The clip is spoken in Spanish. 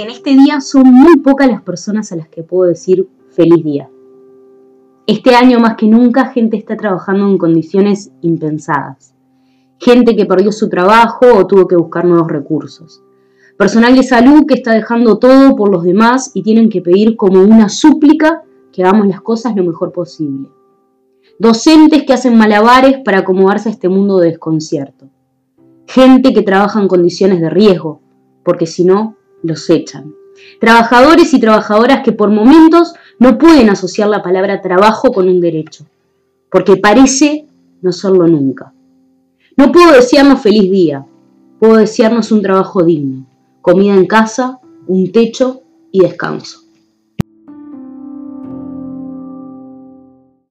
en este día son muy pocas las personas a las que puedo decir feliz día. Este año más que nunca gente está trabajando en condiciones impensadas. Gente que perdió su trabajo o tuvo que buscar nuevos recursos. Personal de salud que está dejando todo por los demás y tienen que pedir como una súplica que hagamos las cosas lo mejor posible. Docentes que hacen malabares para acomodarse a este mundo de desconcierto. Gente que trabaja en condiciones de riesgo, porque si no, los echan. Trabajadores y trabajadoras que por momentos no pueden asociar la palabra trabajo con un derecho, porque parece no serlo nunca. No puedo desearnos feliz día, puedo desearnos un trabajo digno, comida en casa, un techo y descanso.